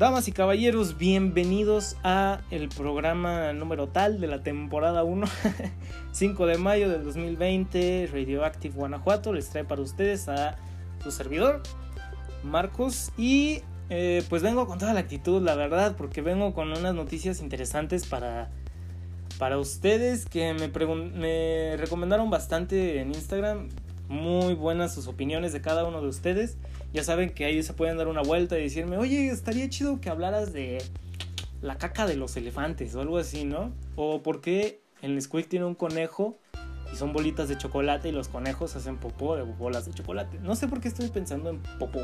Damas y caballeros, bienvenidos a el programa número tal de la temporada 1, 5 de mayo del 2020, Radioactive Guanajuato. Les trae para ustedes a su servidor, Marcos, y eh, pues vengo con toda la actitud, la verdad, porque vengo con unas noticias interesantes para, para ustedes que me, me recomendaron bastante en Instagram. Muy buenas sus opiniones de cada uno de ustedes. Ya saben que ahí se pueden dar una vuelta y decirme, oye, estaría chido que hablaras de la caca de los elefantes o algo así, ¿no? O por qué el Squeak tiene un conejo y son bolitas de chocolate y los conejos hacen popó de bolas de chocolate. No sé por qué estoy pensando en popó.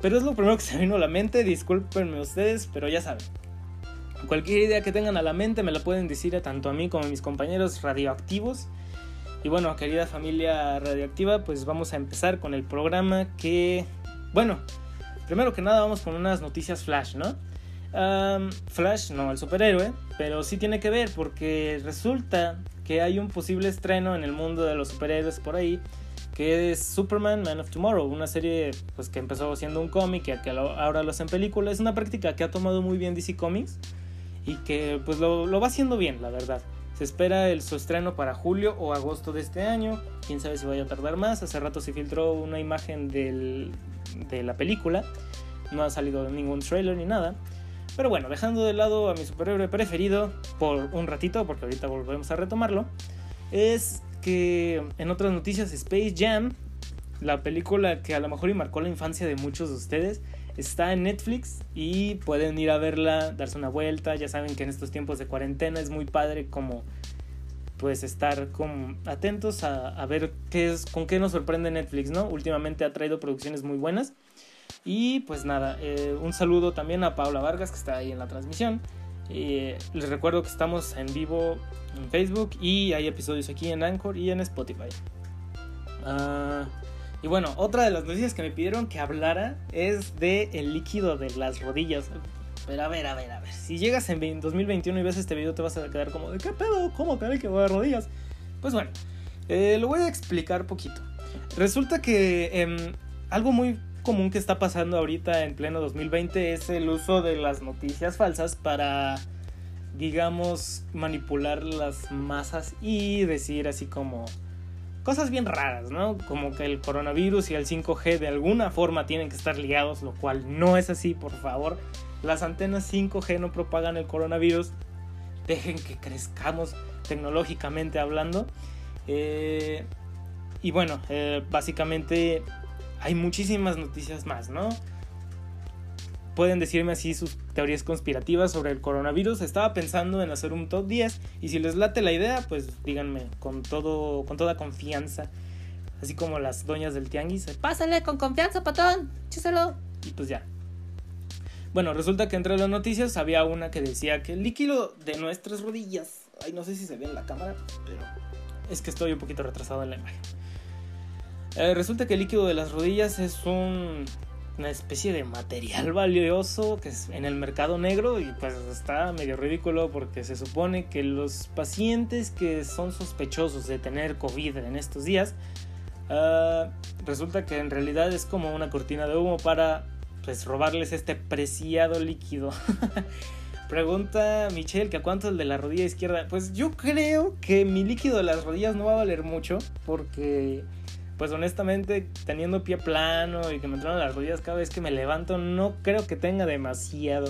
Pero es lo primero que se vino a la mente, discúlpenme ustedes, pero ya saben. Cualquier idea que tengan a la mente me la pueden decir a tanto a mí como a mis compañeros radioactivos. Y bueno, querida familia radioactiva, pues vamos a empezar con el programa que, bueno, primero que nada vamos con unas noticias flash, ¿no? flash, no el superhéroe, pero sí tiene que ver porque resulta que hay un posible estreno en el mundo de los superhéroes por ahí, que es Superman Man of Tomorrow, una serie pues que empezó siendo un cómic y que ahora lo hacen película, es una práctica que ha tomado muy bien DC Comics y que pues lo, lo va haciendo bien, la verdad. Se espera el, su estreno para julio o agosto de este año. Quién sabe si vaya a tardar más. Hace rato se filtró una imagen de la película. No ha salido ningún trailer ni nada. Pero bueno, dejando de lado a mi superhéroe preferido por un ratito, porque ahorita volvemos a retomarlo, es que en otras noticias Space Jam, la película que a lo mejor y marcó la infancia de muchos de ustedes, Está en Netflix y pueden ir a verla, darse una vuelta. Ya saben que en estos tiempos de cuarentena es muy padre como pues estar como atentos a, ver qué es, con qué nos sorprende Netflix, ¿no? Últimamente ha traído producciones muy buenas. Y pues nada, eh, un saludo también a Paula Vargas que está ahí en la transmisión. Eh, les recuerdo que estamos en vivo en Facebook y hay episodios aquí en Anchor y en Spotify. Ah... Y bueno, otra de las noticias que me pidieron que hablara es de el líquido de las rodillas. Pero a ver, a ver, a ver. Si llegas en 2021 y ves este video, te vas a quedar como, ¿de qué pedo? ¿Cómo que el líquido de rodillas? Pues bueno, eh, lo voy a explicar poquito. Resulta que em, algo muy común que está pasando ahorita en pleno 2020 es el uso de las noticias falsas para, digamos, manipular las masas y decir así como cosas bien raras, ¿no? Como que el coronavirus y el 5G de alguna forma tienen que estar ligados, lo cual no es así, por favor. Las antenas 5G no propagan el coronavirus. Dejen que crezcamos tecnológicamente hablando. Eh, y bueno, eh, básicamente hay muchísimas noticias más, ¿no? Pueden decirme así sus teorías conspirativas sobre el coronavirus. Estaba pensando en hacer un top 10 y si les late la idea, pues díganme con todo con toda confianza. Así como las doñas del tianguis. Pásale con confianza, patón. Chíselo. Y pues ya. Bueno, resulta que entre las noticias había una que decía que el líquido de nuestras rodillas. Ay, no sé si se ve en la cámara, pero es que estoy un poquito retrasado en la imagen. Eh, resulta que el líquido de las rodillas es un una especie de material valioso que es en el mercado negro y pues está medio ridículo porque se supone que los pacientes que son sospechosos de tener COVID en estos días ah, resulta que en realidad es como una cortina de humo para pues robarles este preciado líquido. Pregunta Michelle que a cuánto el de la rodilla izquierda. Pues yo creo que mi líquido de las rodillas no va a valer mucho porque pues honestamente, teniendo pie plano y que me entran las rodillas cada vez que me levanto, no creo que tenga demasiado.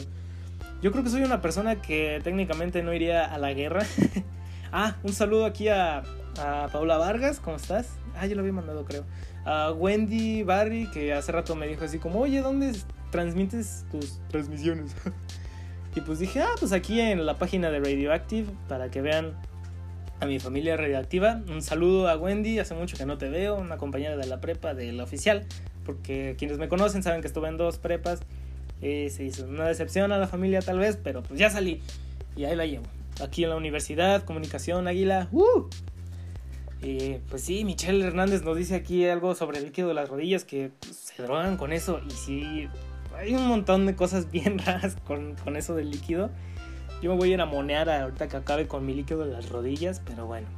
Yo creo que soy una persona que técnicamente no iría a la guerra. ah, un saludo aquí a, a Paula Vargas, ¿cómo estás? Ah, yo lo había mandado, creo. A Wendy Barry, que hace rato me dijo así como, oye, ¿dónde transmites tus transmisiones? y pues dije, ah, pues aquí en la página de Radioactive, para que vean a mi familia radioactiva. Un saludo a Wendy, hace mucho que no te veo, una compañera de la prepa de la oficial, porque quienes me conocen saben que estuve en dos prepas. Eh, se hizo una decepción a la familia tal vez, pero pues ya salí y ahí la llevo. Aquí en la universidad, comunicación, águila. ¡Uh! Pues sí, Michelle Hernández nos dice aquí algo sobre el líquido de las rodillas que pues, se drogan con eso y sí, hay un montón de cosas bien raras con, con eso del líquido. Yo me voy a ir a monear ahorita que acabe con mi líquido de las rodillas, pero bueno.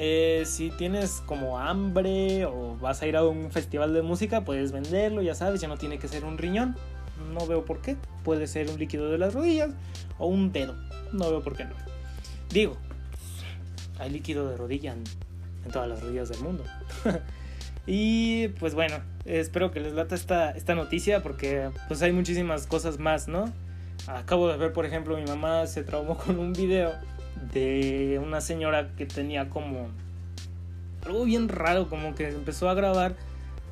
Eh, si tienes como hambre o vas a ir a un festival de música, puedes venderlo, ya sabes, ya no tiene que ser un riñón. No veo por qué. Puede ser un líquido de las rodillas o un dedo. No veo por qué no. Digo, hay líquido de rodilla en, en todas las rodillas del mundo. y pues bueno, espero que les lata esta, esta noticia porque pues hay muchísimas cosas más, ¿no? Acabo de ver, por ejemplo, mi mamá se traumó con un video de una señora que tenía como algo bien raro, como que empezó a grabar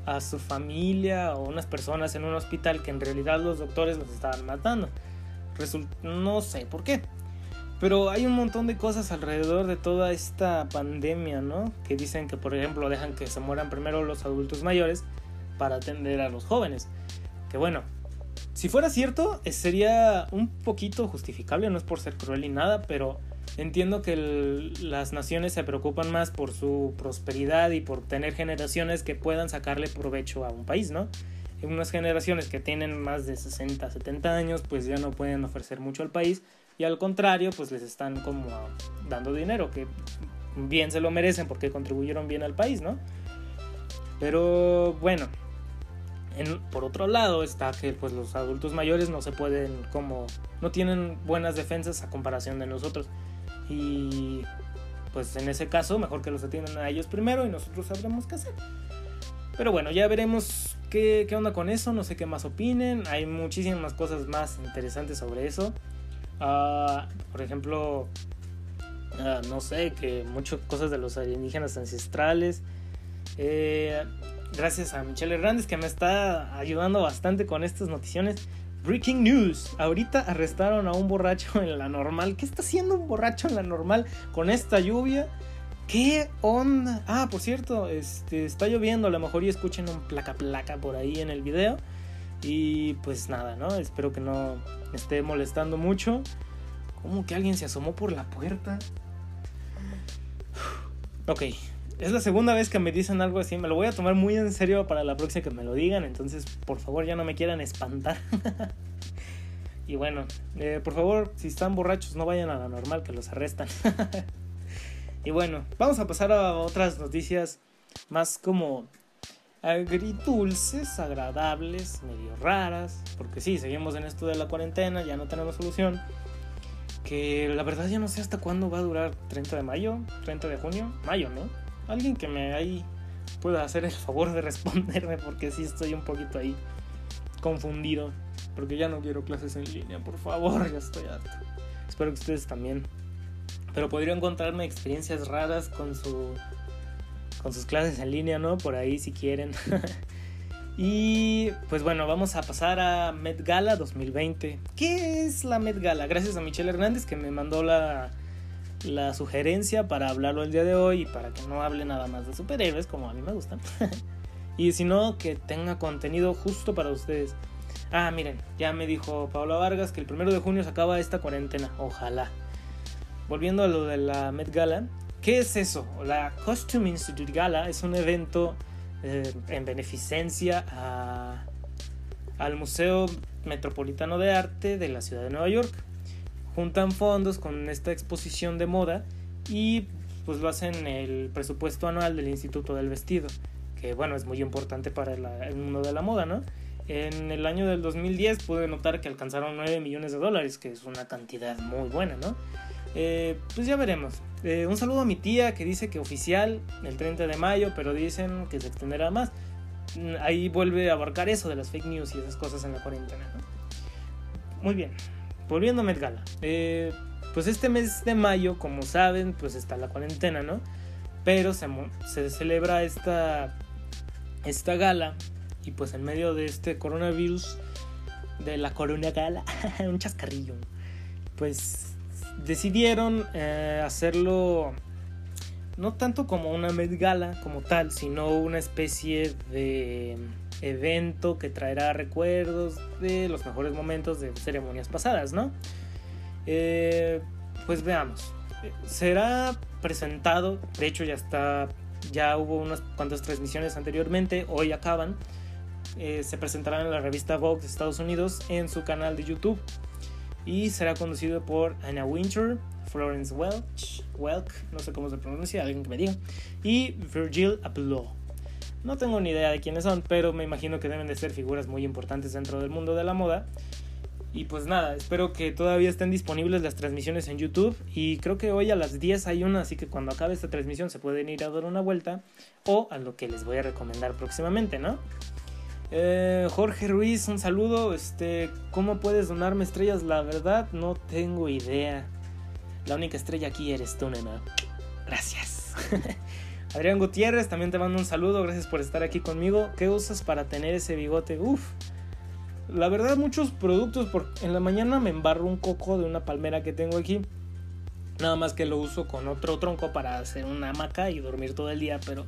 a su familia o unas personas en un hospital que en realidad los doctores los estaban matando. no sé por qué. Pero hay un montón de cosas alrededor de toda esta pandemia, ¿no? Que dicen que, por ejemplo, dejan que se mueran primero los adultos mayores para atender a los jóvenes. Que bueno, si fuera cierto, eh, sería un poquito justificable, no es por ser cruel ni nada, pero entiendo que las naciones se preocupan más por su prosperidad y por tener generaciones que puedan sacarle provecho a un país, ¿no? En unas generaciones que tienen más de 60, 70 años, pues ya no pueden ofrecer mucho al país y al contrario, pues les están como dando dinero, que bien se lo merecen porque contribuyeron bien al país, ¿no? Pero bueno, por otro lado está que pues los adultos mayores no se pueden como no tienen buenas defensas a comparación de nosotros. Y pues en ese caso mejor que los atiendan a ellos primero y nosotros sabremos qué hacer. Pero bueno ya veremos qué, qué onda con eso no sé qué más opinen. Hay muchísimas cosas más interesantes sobre eso. Uh, por ejemplo uh, no sé que muchas cosas de los alienígenas ancestrales. Eh, gracias a Michelle Hernández que me está ayudando bastante con estas noticiones. Breaking news. Ahorita arrestaron a un borracho en la normal. ¿Qué está haciendo un borracho en la normal con esta lluvia? ¿Qué onda? Ah, por cierto, este, está lloviendo. A lo mejor y escuchen un placa placa por ahí en el video. Y pues nada, ¿no? Espero que no esté molestando mucho. ¿Cómo que alguien se asomó por la puerta? Ok, es la segunda vez que me dicen algo así. Me lo voy a tomar muy en serio para la próxima que me lo digan. Entonces, por favor, ya no me quieran espantar. y bueno, eh, por favor, si están borrachos, no vayan a la normal, que los arrestan. y bueno, vamos a pasar a otras noticias más como agridulces, agradables, medio raras. Porque sí, seguimos en esto de la cuarentena, ya no tenemos solución. Que la verdad ya no sé hasta cuándo va a durar. 30 de mayo, 30 de junio, mayo, ¿no? Alguien que me ahí pueda hacer el favor de responderme porque sí estoy un poquito ahí confundido. Porque ya no quiero clases en línea, por favor, ya estoy harto. Espero que ustedes también. Pero podría encontrarme experiencias raras con su con sus clases en línea, ¿no? Por ahí si quieren. y pues bueno, vamos a pasar a Met Gala 2020. ¿Qué es la Met Gala? Gracias a Michelle Hernández que me mandó la la sugerencia para hablarlo el día de hoy y para que no hable nada más de superhéroes como a mí me gustan. y si no, que tenga contenido justo para ustedes. Ah, miren, ya me dijo Paula Vargas que el primero de junio se acaba esta cuarentena. Ojalá. Volviendo a lo de la Met Gala, ¿qué es eso? La Costume Institute Gala es un evento eh, en beneficencia al Museo Metropolitano de Arte de la ciudad de Nueva York juntan fondos con esta exposición de moda y pues lo hacen el presupuesto anual del Instituto del Vestido, que bueno, es muy importante para el mundo de la moda, ¿no? En el año del 2010 pude notar que alcanzaron 9 millones de dólares, que es una cantidad muy buena, ¿no? Eh, pues ya veremos. Eh, un saludo a mi tía que dice que oficial el 30 de mayo, pero dicen que se extenderá más. Ahí vuelve a abarcar eso de las fake news y esas cosas en la cuarentena, ¿no? Muy bien volviendo a Met Gala. Eh, pues este mes de mayo, como saben, pues está la cuarentena, ¿no? Pero se, celebra esta, esta gala y pues en medio de este coronavirus, de la corona gala, un chascarrillo, pues decidieron eh, hacerlo no tanto como una Met Gala como tal, sino una especie de evento que traerá recuerdos de los mejores momentos de ceremonias pasadas, ¿no? Eh, pues veamos. Será presentado, de hecho ya está, ya hubo unas cuantas transmisiones anteriormente, hoy acaban. Eh, se presentará en la revista Vogue de Estados Unidos en su canal de YouTube y será conducido por Anna Winter, Florence Welch, Welk, no sé cómo se pronuncia, alguien que me diga, y Virgil Abloh. No tengo ni idea de quiénes son, pero me imagino que deben de ser figuras muy importantes dentro del mundo de la moda. Y pues nada, espero que todavía estén disponibles las transmisiones en YouTube. Y creo que hoy a las 10 hay una, así que cuando acabe esta transmisión se pueden ir a dar una vuelta. O a lo que les voy a recomendar próximamente, ¿no? Eh, Jorge Ruiz, un saludo. Este, ¿Cómo puedes donarme estrellas? La verdad, no tengo idea. La única estrella aquí eres tú, nena. Gracias. Adrián Gutiérrez, también te mando un saludo. Gracias por estar aquí conmigo. ¿Qué usas para tener ese bigote? Uf. La verdad, muchos productos. Porque en la mañana me embarro un coco de una palmera que tengo aquí. Nada más que lo uso con otro tronco para hacer una hamaca y dormir todo el día. Pero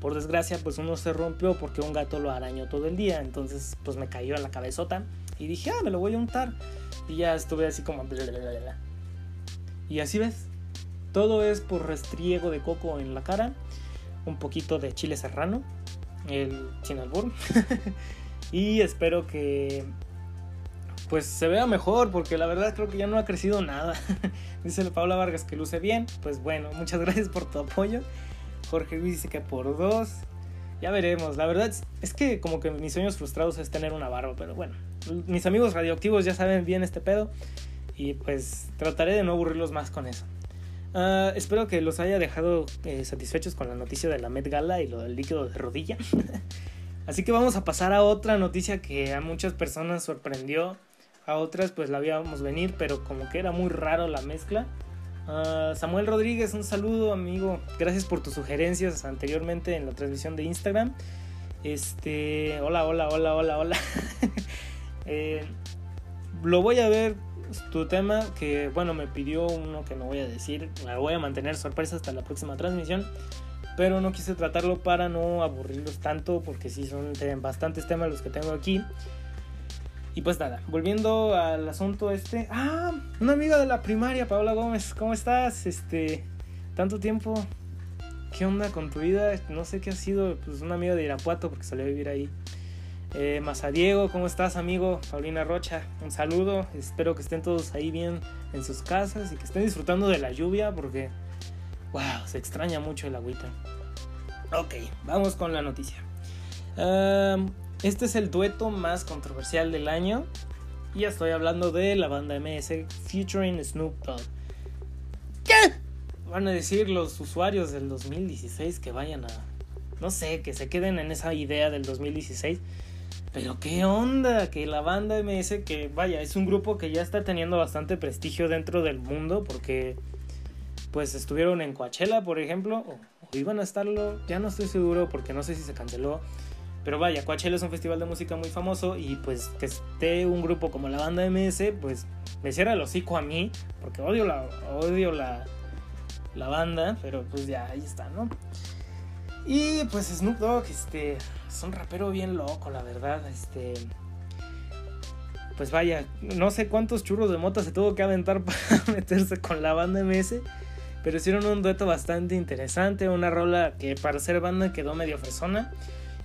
por desgracia, pues uno se rompió porque un gato lo arañó todo el día. Entonces, pues me cayó en la cabezota. Y dije, ah, me lo voy a untar. Y ya estuve así como. Y así ves. Todo es por restriego de coco en la cara. Un poquito de chile serrano. El sin albur. y espero que. Pues se vea mejor, porque la verdad creo que ya no ha crecido nada. dice Paula Vargas que luce bien. Pues bueno, muchas gracias por tu apoyo. Jorge Luis dice que por dos. Ya veremos. La verdad es que como que mis sueños frustrados es tener una barba, pero bueno. Mis amigos radioactivos ya saben bien este pedo. Y pues trataré de no aburrirlos más con eso. Uh, espero que los haya dejado eh, satisfechos con la noticia de la Met Gala y lo del líquido de rodilla. Así que vamos a pasar a otra noticia que a muchas personas sorprendió. A otras pues la habíamos venir, pero como que era muy raro la mezcla. Uh, Samuel Rodríguez, un saludo amigo. Gracias por tus sugerencias anteriormente en la transmisión de Instagram. Este, hola, hola, hola, hola, hola. eh, lo voy a ver tu tema que bueno me pidió uno que no voy a decir. La voy a mantener sorpresa hasta la próxima transmisión. Pero no quise tratarlo para no aburrirlos tanto porque sí son bastantes temas los que tengo aquí. Y pues nada volviendo al asunto este. Ah una amiga de la primaria Paola Gómez cómo estás este tanto tiempo. Qué onda con tu vida no sé qué ha sido pues una amiga de Irapuato porque salió a vivir ahí eh, Diego, ¿cómo estás, amigo? Paulina Rocha, un saludo. Espero que estén todos ahí bien en sus casas y que estén disfrutando de la lluvia porque, wow, se extraña mucho el agüita. Ok, vamos con la noticia. este es el dueto más controversial del año. Y estoy hablando de la banda MS featuring Snoop Dogg. ¿Qué? Van a decir los usuarios del 2016 que vayan a. No sé, que se queden en esa idea del 2016 pero qué onda, que la banda MS, que vaya, es un grupo que ya está teniendo bastante prestigio dentro del mundo porque pues estuvieron en Coachella, por ejemplo, o, iban a estarlo, ya no estoy seguro porque no sé si se canceló. Pero vaya, Coachella es un festival de música muy famoso y pues que esté un grupo como la banda MS, pues me cierra el hocico a mí, porque odio la, odio la, la banda, pero pues ya ahí está, ¿no? Y pues Snoop Dogg, este, es un rapero bien loco, la verdad, este... Pues vaya, no sé cuántos churros de mota se tuvo que aventar para meterse con la banda MS, pero hicieron un dueto bastante interesante, una rola que para ser banda quedó medio fresona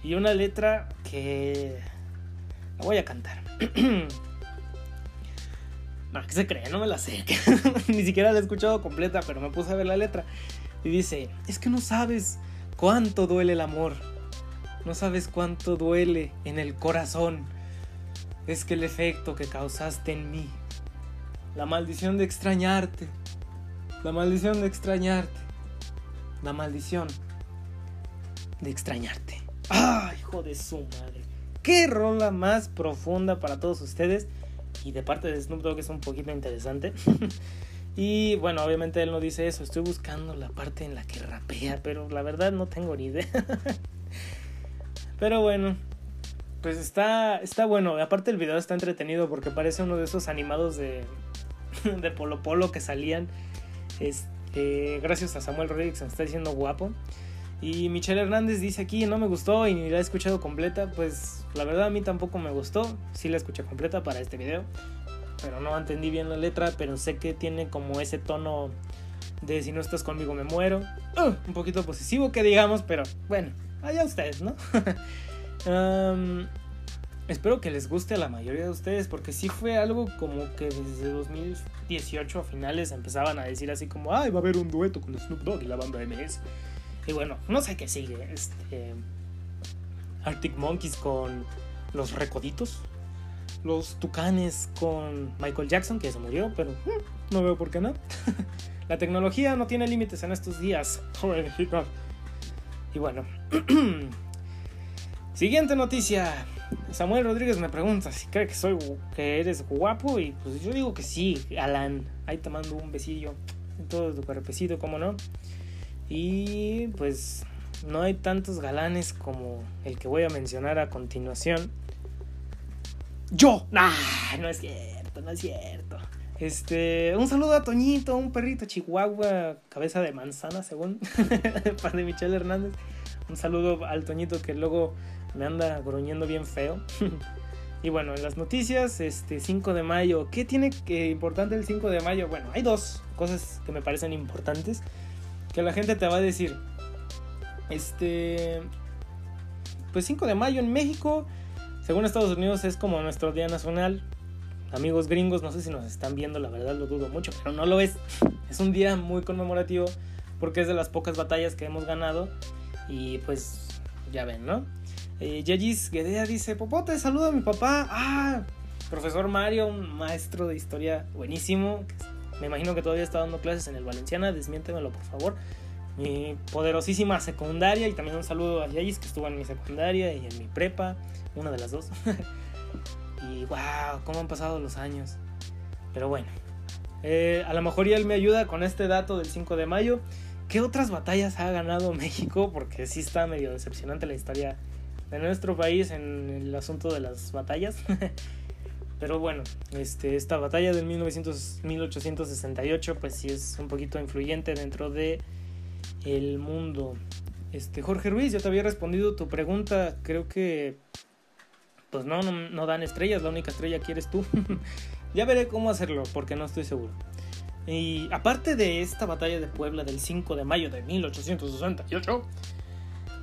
y una letra que la voy a cantar. no, ¿qué se cree? No me la sé. Ni siquiera la he escuchado completa, pero me puse a ver la letra. Y dice, es que no sabes cuánto duele el amor. No sabes cuánto duele en el corazón. Es que el efecto que causaste en mí. La maldición de extrañarte. La maldición de extrañarte. La maldición de extrañarte. ¡Ah, hijo de su madre! ¡Qué rola más profunda para todos ustedes! Y de parte de Snoop Dogg es un poquito interesante. Y bueno, obviamente él no dice eso, estoy buscando la parte en la que rapea, pero la verdad no tengo ni idea. pero bueno, pues está, está bueno. Aparte el video está entretenido porque parece uno de esos animados de, de Polo Polo que salían. Este, gracias a Samuel Rodríguez, se está diciendo guapo. Y Michelle Hernández dice aquí, no me gustó y ni la he escuchado completa. Pues la verdad a mí tampoco me gustó. Sí la escuché completa para este video pero no entendí bien la letra, pero sé que tiene como ese tono de si no estás conmigo me muero. Uh, un poquito posesivo que digamos, pero bueno, allá ustedes, ¿no? espero que les guste a la mayoría de ustedes, porque sí fue algo como que desde 2018 a finales empezaban a decir así como, ay, va a haber un dueto con Snoop Dogg y la banda MS. Y bueno, no sé qué sigue. Este, Arctic Monkeys con los Recoditos, los Tucanes con Michael Jackson, que se murió, pero mm, no veo por qué no. La tecnología no tiene límites en estos días. Y bueno, siguiente noticia. Samuel Rodríguez me pregunta si cree que soy que eres guapo y pues yo digo que sí, Alan. Ahí te mando un besillo en todo tu cuerpecito, como no. Y pues no hay tantos galanes como el que voy a mencionar a continuación. Yo. Nah, no es cierto, no es cierto. Este, un saludo a Toñito, un perrito chihuahua, cabeza de manzana, según pan de Michelle Hernández. Un saludo al Toñito que luego me anda gruñendo bien feo. y bueno, en las noticias, este 5 de mayo, ¿qué tiene que importante el 5 de mayo? Bueno, hay dos cosas que me parecen importantes que la gente te va a decir. Este pues 5 de mayo en México, según Estados Unidos es como nuestro día nacional, amigos gringos, no sé si nos están viendo, la verdad lo dudo mucho, pero no lo es. Es un día muy conmemorativo porque es de las pocas batallas que hemos ganado y pues ya ven, ¿no? Eh, Yagis Guedea dice, Popote, saludo a mi papá. Ah, profesor Mario, un maestro de historia buenísimo. Me imagino que todavía está dando clases en el Valenciana, desmiéntemelo por favor. Mi poderosísima secundaria y también un saludo a Yagis que estuvo en mi secundaria y en mi prepa, una de las dos. Y wow, cómo han pasado los años. Pero bueno, eh, a lo mejor ya él me ayuda con este dato del 5 de mayo. ¿Qué otras batallas ha ganado México? Porque sí está medio decepcionante la historia de nuestro país en el asunto de las batallas. Pero bueno, este, esta batalla del 1900, 1868 pues sí es un poquito influyente dentro de el mundo. Este, Jorge Ruiz, yo te había respondido tu pregunta, creo que pues no, no, dan estrellas, la única estrella que eres tú. ya veré cómo hacerlo, porque no estoy seguro. Y aparte de esta batalla de Puebla del 5 de mayo de 1868,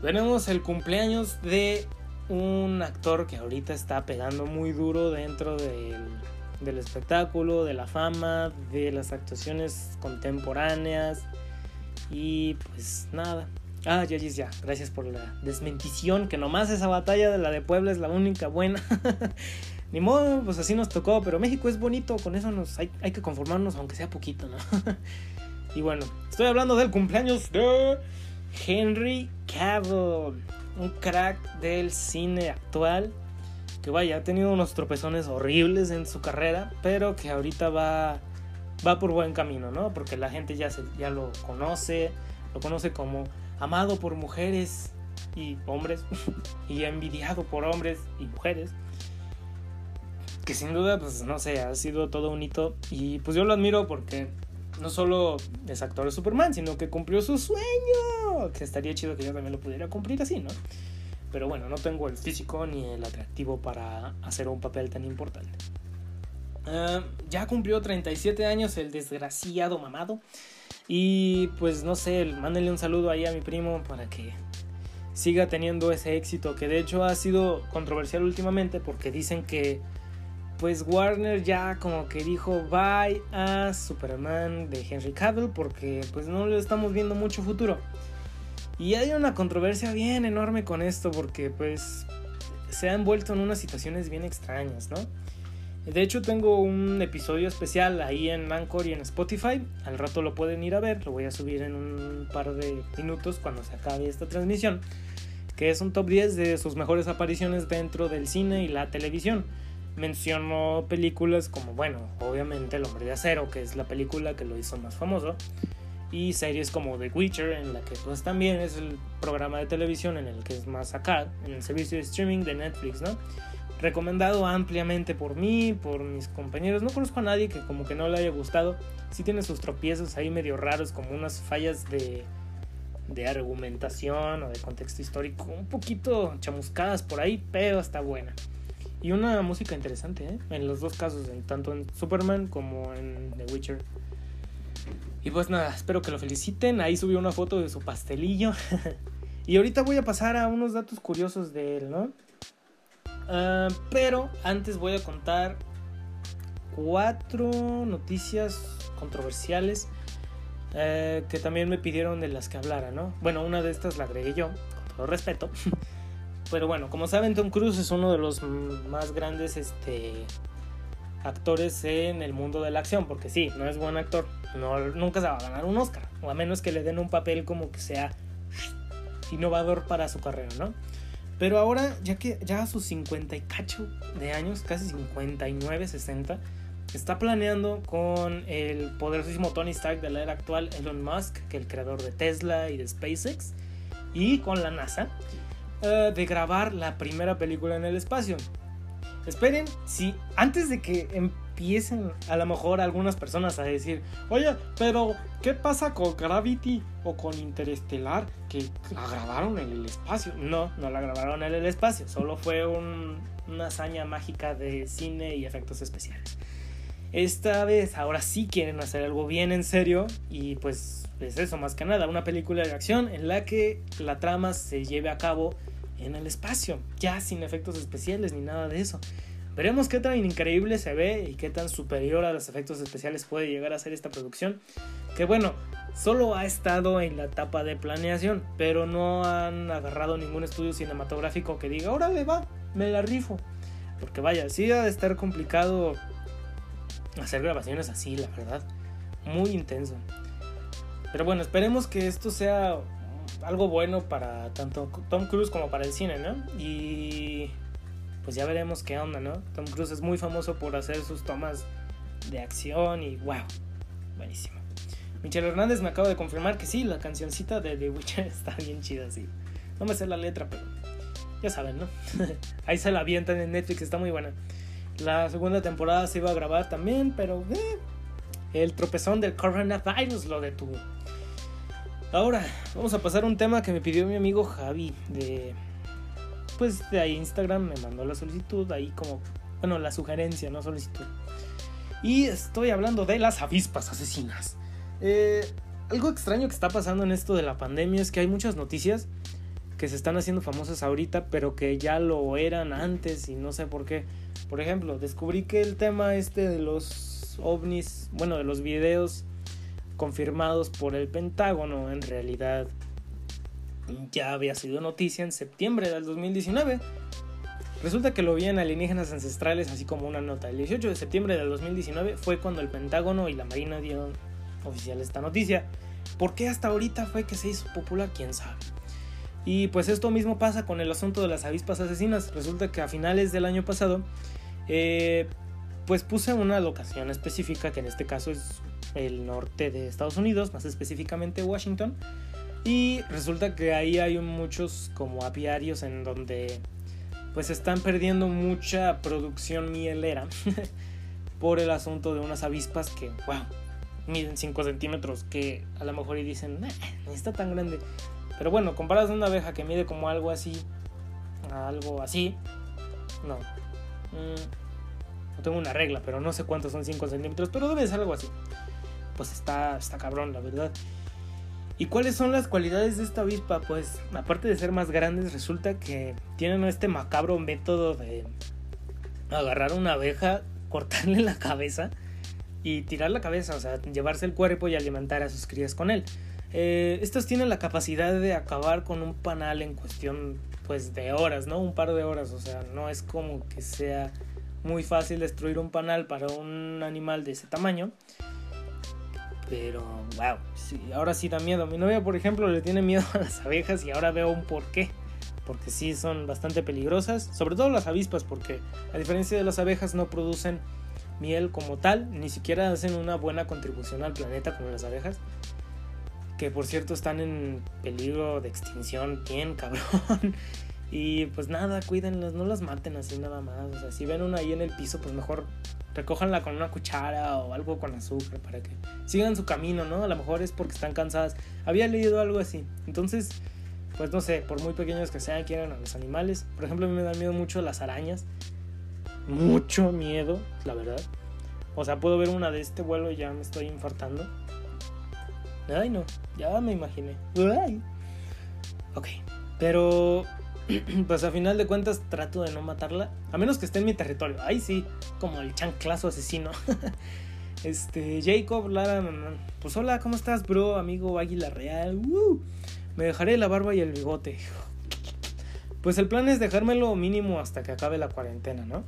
tenemos el cumpleaños de un actor que ahorita está pegando muy duro dentro del, del espectáculo, de la fama, de las actuaciones contemporáneas. Y pues nada, Ah, ya, ya, gracias por la desmentición, que nomás esa batalla de la de Puebla es la única buena. Ni modo, pues así nos tocó, pero México es bonito, con eso nos hay, hay que conformarnos, aunque sea poquito, ¿no? y bueno, estoy hablando del cumpleaños de Henry Cavill, un crack del cine actual, que vaya, ha tenido unos tropezones horribles en su carrera, pero que ahorita va, va por buen camino, ¿no? Porque la gente ya, se, ya lo conoce, lo conoce como amado por mujeres y hombres y envidiado por hombres y mujeres que sin duda pues no sé ha sido todo un hito. Y pues yo lo admiro porque no solo es actor de Superman sino que cumplió su sueño que estaría chido que yo también lo pudiera cumplir así no pero bueno no tengo el físico ni el atractivo para hacer un papel tan importante. Ah, ya cumplió 37 años el desgraciado mamado y pues no sé, mándenle un saludo ahí a mi primo para que siga teniendo ese éxito que de hecho ha sido controversial últimamente porque dicen que pues Warner ya como que dijo bye a Superman de Henry Cavill porque pues no le estamos viendo mucho futuro. Y hay una controversia bien enorme con esto porque pues se ha envuelto en unas situaciones bien extrañas, ¿no? De hecho, tengo un episodio especial ahí en Anchor y en Spotify. Al rato lo pueden ir a ver. Lo voy a subir en un par de minutos cuando se acabe esta transmisión. Que es un top 10 de sus mejores apariciones dentro del cine y la televisión. Menciono películas como, bueno, obviamente El Hombre de Acero, que es la película que lo hizo más famoso. Y series como The Witcher, en la que pues también es el programa de televisión en el que es más acá, en el servicio de streaming de Netflix, ¿no? Recomendado ampliamente por mí, por mis compañeros. No conozco a nadie que como que no le haya gustado. Sí tiene sus tropiezos ahí medio raros, como unas fallas de, de argumentación o de contexto histórico, un poquito chamuscadas por ahí, pero está buena. Y una música interesante, ¿eh? En los dos casos, tanto en Superman como en The Witcher. Y pues nada, espero que lo feliciten. Ahí subió una foto de su pastelillo. y ahorita voy a pasar a unos datos curiosos de él, ¿no? Ah, pero antes voy a contar cuatro noticias controversiales eh, que también me pidieron de las que hablara, ¿no? Bueno, una de estas la agregué yo, con todo respeto. Pero bueno, como saben, Tom Cruise es uno de los más grandes este, actores en el mundo de la acción, porque sí, no es buen actor, no, nunca se va a ganar un Oscar, o a menos que le den un papel como que sea innovador para su carrera, ¿no? Pero ahora, ya que ya a sus 50 y cacho de años, casi 59, 60, está planeando con el poderosísimo Tony Stark de la era actual, Elon Musk, que es el creador de Tesla y de SpaceX, y con la NASA, eh, de grabar la primera película en el espacio. Esperen, si antes de que empiecen a lo mejor algunas personas a decir, oye, pero ¿qué pasa con Gravity o con Interestelar que la grabaron en el espacio? No, no la grabaron en el espacio, solo fue una hazaña mágica de cine y efectos especiales. Esta vez, ahora sí quieren hacer algo bien en serio y pues es eso más que nada, una película de acción en la que la trama se lleve a cabo en el espacio, ya sin efectos especiales ni nada de eso. Veremos qué tan increíble se ve y qué tan superior a los efectos especiales puede llegar a ser esta producción. Que bueno, solo ha estado en la etapa de planeación, pero no han agarrado ningún estudio cinematográfico que diga, órale va, me la rifo. Porque vaya, sí ha de estar complicado hacer grabaciones así, la verdad. Muy intenso. Pero bueno, esperemos que esto sea algo bueno para tanto Tom Cruise como para el cine, ¿no? Y pues ya veremos qué onda, ¿no? Tom Cruise es muy famoso por hacer sus tomas de acción y wow, buenísimo. Michelle Hernández me acaba de confirmar que sí, la cancioncita de The Witcher está bien chida, sí. No me sé la letra, pero ya saben, ¿no? Ahí se la avientan en Netflix, está muy buena. La segunda temporada se iba a grabar también, pero eh, el tropezón del coronavirus lo detuvo. Ahora, vamos a pasar a un tema que me pidió mi amigo Javi de pues de ahí Instagram me mandó la solicitud, ahí como bueno, la sugerencia, no solicitud. Y estoy hablando de las avispas asesinas. Eh, algo extraño que está pasando en esto de la pandemia es que hay muchas noticias que se están haciendo famosas ahorita, pero que ya lo eran antes y no sé por qué. Por ejemplo, descubrí que el tema este de los ovnis, bueno, de los videos confirmados por el Pentágono, en realidad ya había sido noticia en septiembre del 2019. Resulta que lo vi en Alienígenas Ancestrales, así como una nota. El 18 de septiembre del 2019 fue cuando el Pentágono y la Marina dieron oficial esta noticia. ¿Por qué hasta ahorita fue que se hizo popular? ¿Quién sabe? Y pues esto mismo pasa con el asunto de las avispas asesinas. Resulta que a finales del año pasado eh, pues puse una locación específica, que en este caso es el norte de Estados Unidos, más específicamente Washington. Y resulta que ahí hay muchos como apiarios en donde pues están perdiendo mucha producción mielera por el asunto de unas avispas que, wow, miden 5 centímetros, que a lo mejor y dicen, no está tan grande. Pero bueno, comparadas a una abeja que mide como algo así, algo así, no, Mm, tengo una regla, pero no sé cuántos son 5 centímetros, pero debe ser algo así. Pues está, está cabrón, la verdad. ¿Y cuáles son las cualidades de esta avispa? Pues aparte de ser más grandes, resulta que tienen este macabro método de agarrar una abeja, cortarle la cabeza y tirar la cabeza, o sea, llevarse el cuerpo y alimentar a sus crías con él. Eh, estos tienen la capacidad de acabar con un panal en cuestión pues de horas, ¿no? Un par de horas, o sea, no es como que sea muy fácil destruir un panal para un animal de ese tamaño. Pero, wow, sí, ahora sí da miedo. Mi novia, por ejemplo, le tiene miedo a las abejas y ahora veo un por qué. Porque sí son bastante peligrosas, sobre todo las avispas, porque a diferencia de las abejas no producen miel como tal, ni siquiera hacen una buena contribución al planeta como las abejas que por cierto están en peligro de extinción, bien cabrón. Y pues nada, cuídenlas, no las maten así nada más. O sea, si ven una ahí en el piso, pues mejor recójanla con una cuchara o algo con azúcar para que sigan su camino, ¿no? A lo mejor es porque están cansadas. Había leído algo así. Entonces, pues no sé, por muy pequeños que sean, quieran a los animales. Por ejemplo, a mí me dan miedo mucho las arañas. Mucho miedo, la verdad. O sea, puedo ver una de este vuelo y ya me estoy infartando. Ay, no, ya me imaginé. Ok, pero pues a final de cuentas trato de no matarla. A menos que esté en mi territorio. Ahí sí, como el chanclazo asesino. este, Jacob, Lara, pues hola, ¿cómo estás, bro? Amigo Águila Real. me dejaré la barba y el bigote. Pues el plan es dejármelo mínimo hasta que acabe la cuarentena, ¿no?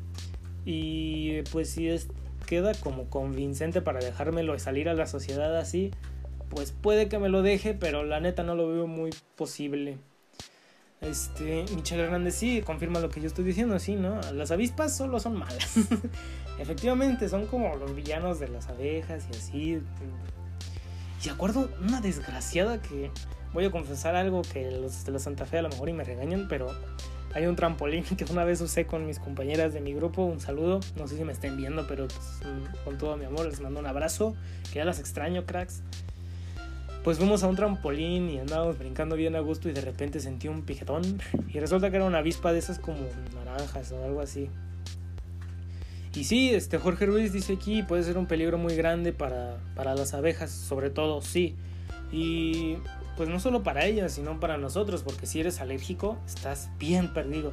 Y pues si es, queda como convincente para dejármelo y salir a la sociedad así, pues puede que me lo deje, pero la neta no lo veo muy posible. Este, Michelle Hernández sí confirma lo que yo estoy diciendo, sí, ¿no? Las avispas solo son malas. Efectivamente, son como los villanos de las abejas y así. Y acuerdo una desgraciada que voy a confesar algo que los de la Santa Fe a lo mejor y me regañan, pero hay un trampolín que una vez usé con mis compañeras de mi grupo. Un saludo, no sé si me estén viendo, pero pues, con todo mi amor les mando un abrazo. Que ya las extraño, cracks pues fuimos a un trampolín y andábamos brincando bien a gusto y de repente sentí un piquetón y resulta que era una avispa de esas como naranjas o algo así. Y sí, este Jorge Ruiz dice aquí puede ser un peligro muy grande para, para las abejas, sobre todo, sí. Y pues no solo para ellas, sino para nosotros, porque si eres alérgico estás bien perdido.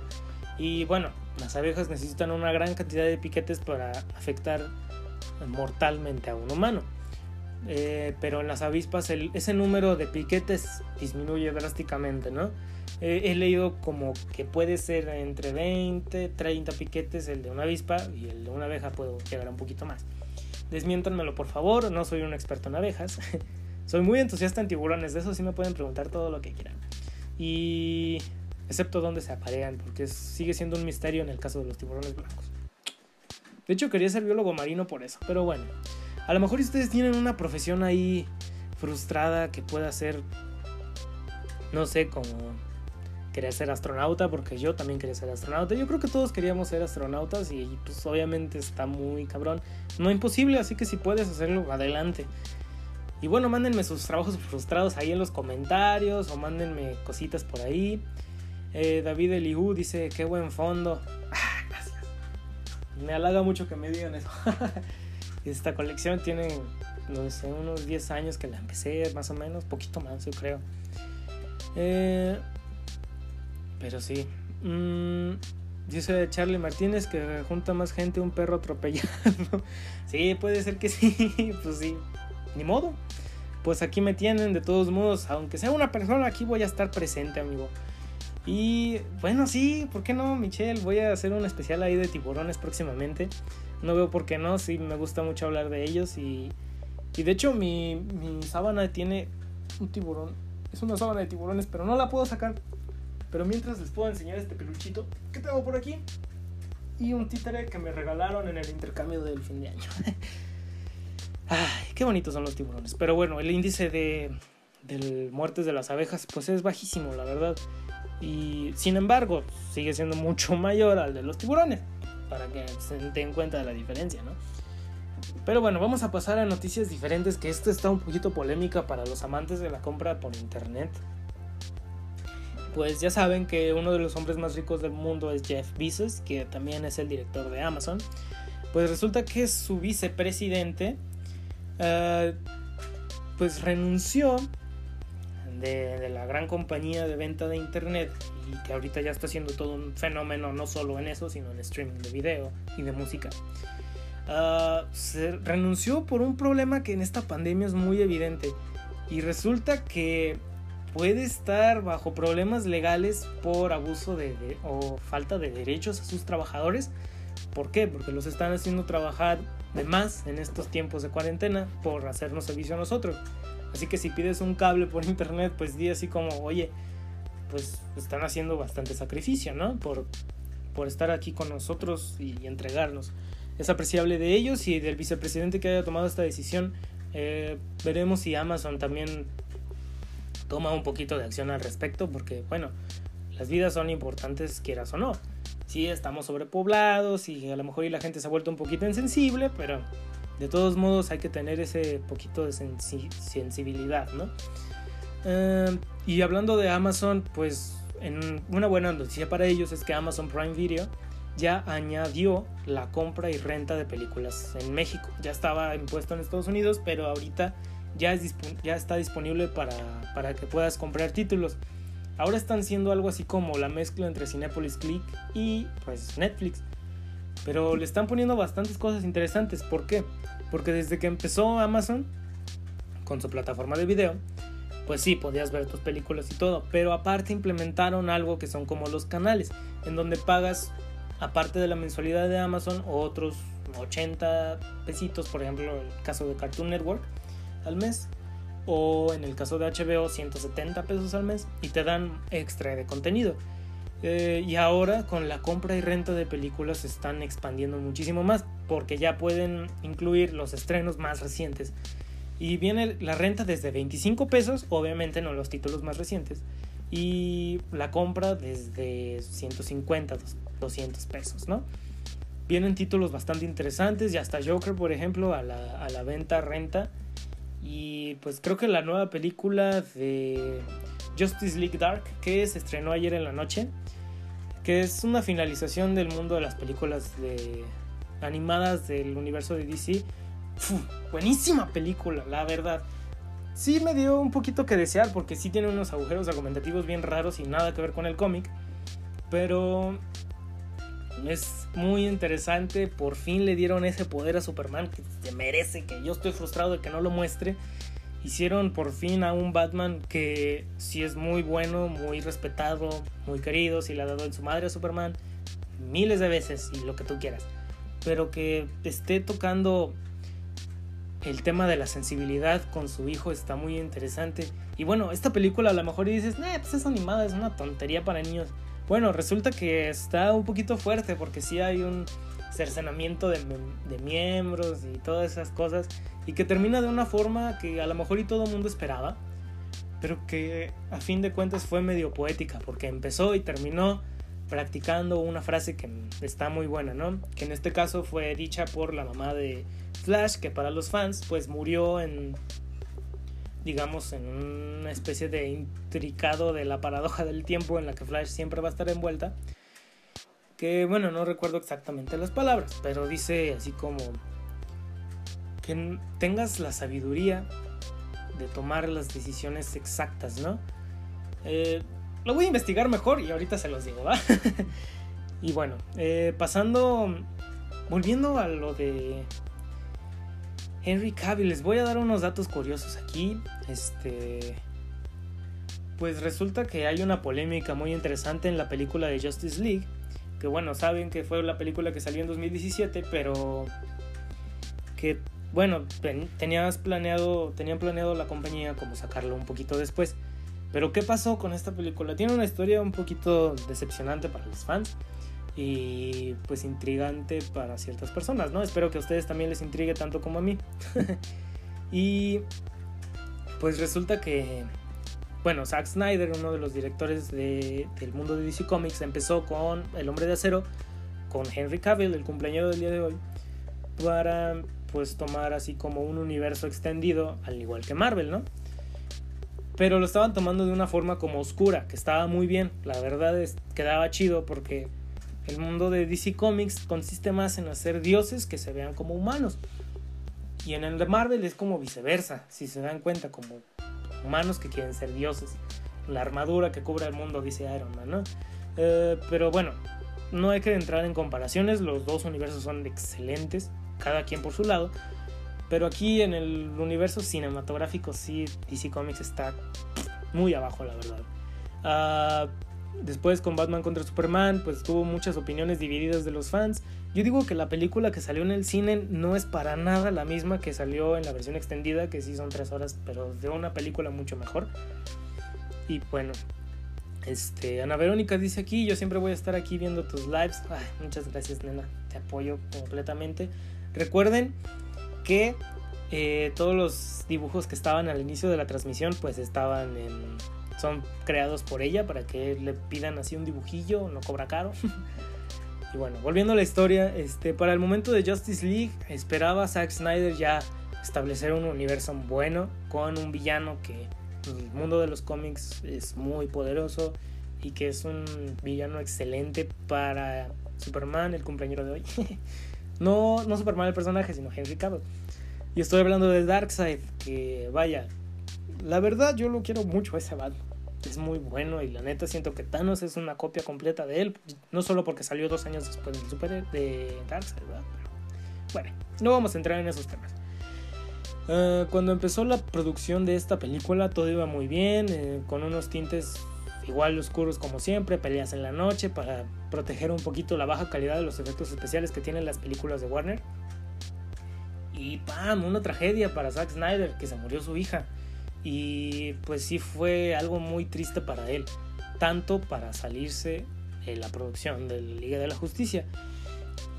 Y bueno, las abejas necesitan una gran cantidad de piquetes para afectar mortalmente a un humano. Eh, pero en las avispas ese número de piquetes disminuye drásticamente, ¿no? Eh, he leído como que puede ser entre 20, 30 piquetes el de una avispa y el de una abeja puede llegar a un poquito más. Desmiéntanmelo por favor, no soy un experto en abejas. soy muy entusiasta en tiburones, de eso sí me pueden preguntar todo lo que quieran. Y excepto dónde se aparean, porque sigue siendo un misterio en el caso de los tiburones blancos. De hecho quería ser biólogo marino por eso, pero bueno. A lo mejor ustedes tienen una profesión ahí frustrada que pueda ser, no sé, como querer ser astronauta, porque yo también quería ser astronauta. Yo creo que todos queríamos ser astronautas y pues obviamente está muy cabrón. No imposible, así que si puedes hacerlo, adelante. Y bueno, mándenme sus trabajos frustrados ahí en los comentarios o mándenme cositas por ahí. Eh, David Eliú dice, qué buen fondo. Ah, gracias. Me halaga mucho que me digan eso. Esta colección tiene, unos 10 años que la empecé, más o menos, poquito más, yo creo. Eh, pero sí. Mm, dice Charlie Martínez que junta más gente un perro atropellado. sí, puede ser que sí, pues sí. Ni modo. Pues aquí me tienen, de todos modos, aunque sea una persona, aquí voy a estar presente, amigo. Y bueno, sí, ¿por qué no, Michelle? Voy a hacer un especial ahí de tiburones próximamente no veo por qué no, sí me gusta mucho hablar de ellos y, y de hecho mi, mi sábana tiene un tiburón, es una sábana de tiburones, pero no la puedo sacar. Pero mientras les puedo enseñar este peluchito que tengo por aquí y un títere que me regalaron en el intercambio del fin de año. Ay, qué bonitos son los tiburones. Pero bueno, el índice de, de muertes de las abejas pues es bajísimo, la verdad. Y sin embargo, sigue siendo mucho mayor al de los tiburones para que se den cuenta de la diferencia, ¿no? Pero bueno, vamos a pasar a noticias diferentes, que esto está un poquito polémica para los amantes de la compra por internet. Pues ya saben que uno de los hombres más ricos del mundo es Jeff Bezos, que también es el director de Amazon. Pues resulta que su vicepresidente, uh, pues renunció de, la gran compañía de venta de internet y que ahorita ya está siendo todo un fenómeno no solo en eso, sino en streaming de video y de música. Ah, se renunció por un problema que en esta pandemia es muy evidente y resulta que puede estar bajo problemas legales por abuso de, o falta de derechos a sus trabajadores. ¿Por qué? Porque los están haciendo trabajar de más en estos tiempos de cuarentena por hacernos servicio a nosotros. Así que si pides un cable por internet, pues di así como, oye, pues están haciendo bastante sacrificio, ¿no? Por, por estar aquí con nosotros y, entregarnos. Es apreciable de ellos y del vicepresidente que haya tomado esta decisión. Eh, veremos si Amazon también toma un poquito de acción al respecto, porque bueno, las vidas son importantes, quieras o no. Sí, estamos sobrepoblados y a lo mejor la gente se ha vuelto un poquito insensible, pero de todos modos hay que tener ese poquito de sensibilidad, ¿no? Em, y hablando de Amazon, pues en una buena noticia para ellos es que Amazon Prime Video ya añadió la compra y renta de películas en México. Ya estaba impuesto en Estados Unidos, pero ahorita ya, es ya está disponible para, para que puedas comprar títulos. Ahora están siendo algo así como la mezcla entre Cinepolis Click y pues Netflix. Pero le están poniendo bastantes cosas interesantes. ¿Por qué? Porque desde que empezó Amazon con su plataforma de video, pues sí, podías ver tus películas y todo, pero aparte implementaron algo que son como los canales, en donde pagas, aparte de la mensualidad de Amazon, otros 80 pesitos, por ejemplo, el caso de Cartoon Network al mes, o en el caso de HBO 170 pesos al mes, y te dan extra de contenido. Eh, y ahora con la compra y renta de películas se están expandiendo muchísimo más porque ya pueden incluir los estrenos más recientes. Y viene la renta desde 25 pesos, obviamente no los títulos más recientes. Y la compra desde 150, 200 pesos, ¿no? Vienen títulos bastante interesantes, ya está Joker, por ejemplo, a la, a la venta, renta. Y pues creo que la nueva película de Justice League Dark, que se estrenó ayer en la noche, que es una finalización del mundo de las películas de, animadas del universo de DC. buenísima película, la verdad. Sí me dio un poquito que desear porque sí tiene unos agujeros argumentativos bien raros y nada que ver con el cómic. Pero es muy interesante. Por fin le dieron ese poder a Superman que se merece, que yo estoy frustrado de que no lo muestre hicieron por fin a un Batman que sí es muy bueno, muy respetado, muy querido, si le ha dado en su madre a Superman miles de veces y lo que tú quieras, pero que esté tocando el tema de la sensibilidad con su hijo está muy interesante. Y bueno, esta película a lo mejor dices, nah, pues es animada, es una tontería para niños. Bueno, resulta que está un poquito fuerte porque sí hay un cercenamiento de, de miembros y todas esas cosas y que termina de una forma que a lo mejor y todo el mundo esperaba, pero que a fin de cuentas fue medio poética, porque empezó y terminó practicando una frase que está muy buena, ¿no? Que en este caso fue dicha por la mamá de Flash, que para los fans pues murió en digamos en una especie de intricado de la paradoja del tiempo en la que Flash siempre va a estar envuelta. Que bueno, no recuerdo exactamente las palabras, pero dice así como que tengas la sabiduría de tomar las decisiones exactas, ¿no? Eh, lo voy a investigar mejor y ahorita se los digo, ¿va? y bueno, eh, pasando, volviendo a lo de Henry Cavill, les voy a dar unos datos curiosos aquí. Este, pues resulta que hay una polémica muy interesante en la película de Justice League, que bueno, saben que fue la película que salió en 2017, pero que bueno, tenías planeado, tenían planeado la compañía como sacarlo un poquito después. Pero ¿qué pasó con esta película? Tiene una historia un poquito decepcionante para los fans y pues intrigante para ciertas personas, ¿no? Espero que a ustedes también les intrigue tanto como a mí. y pues resulta que, bueno, Zack Snyder, uno de los directores de, del mundo de DC Comics, empezó con El Hombre de Acero, con Henry Cavill, el cumpleaños del día de hoy, para pues tomar así como un universo extendido, al igual que Marvel, ¿no? Pero lo estaban tomando de una forma como oscura, que estaba muy bien. La verdad es quedaba chido porque el mundo de DC Comics consiste más en hacer dioses que se vean como humanos. Y en el de Marvel es como viceversa, si se dan cuenta, como humanos que quieren ser dioses. La armadura que cubre el mundo, dice Iron Man, ¿no? Eh, pero bueno, no hay que entrar en comparaciones, los dos universos son excelentes cada quien por su lado. Pero aquí en el universo cinematográfico sí, DC Comics está muy abajo, la verdad. Ah, después con Batman contra Superman, pues tuvo muchas opiniones divididas de los fans. Yo digo que la película que salió en el cine no es para nada la misma que salió en la versión extendida, que sí son tres horas, pero de una película mucho mejor. Y bueno, este, Ana Verónica dice aquí, yo siempre voy a estar aquí viendo tus lives. muchas gracias, nena, te apoyo completamente. Recuerden que eh, todos los dibujos que estaban al inicio de la transmisión pues estaban son creados por ella para que le pidan así un dibujillo, no cobra caro. y bueno, volviendo a la historia, este, para el momento de Justice League esperaba Zack Snyder ya establecer un universo bueno con un villano que en el mundo de los cómics es muy poderoso y que es un villano excelente para Superman, el cumpleaños de hoy. No, no Superman el personaje, sino Henry Cavill. Y estoy hablando de Darkseid, que vaya, la verdad yo lo quiero mucho ese Batman. Es muy bueno y la neta siento que Thanos es una copia completa de él. No solo porque salió dos años después del super de Darkseid, ¿verdad? bueno, no vamos a entrar en esos temas. Uh, cuando empezó la producción de esta película todo iba muy bien, eh, con unos tintes igual oscuros como siempre, peleas en la noche para proteger un poquito la baja calidad de los efectos especiales que tienen las películas de Warner. Y ¡pam! Una tragedia para Zack Snyder, que se murió su hija. Y pues sí fue algo muy triste para él, tanto para salirse de la producción de la Liga de la Justicia.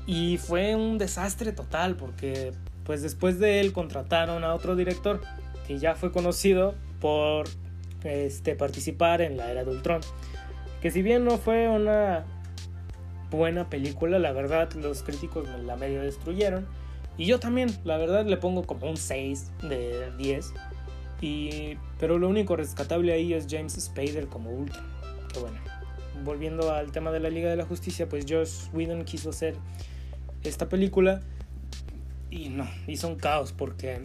Y fue un desastre total porque pues después de él contrataron a otro director que ya fue conocido por este, participar en la era de Ultron. Que si bien no fue una buena película, la verdad los críticos la medio destruyeron. Y yo también, la verdad le pongo como un 6 de 10. Y, pero lo único rescatable ahí es James Spader como Ultron. Que bueno, volviendo al tema de la Liga de la Justicia, pues Josh Whedon quiso hacer esta película y no, hizo un caos porque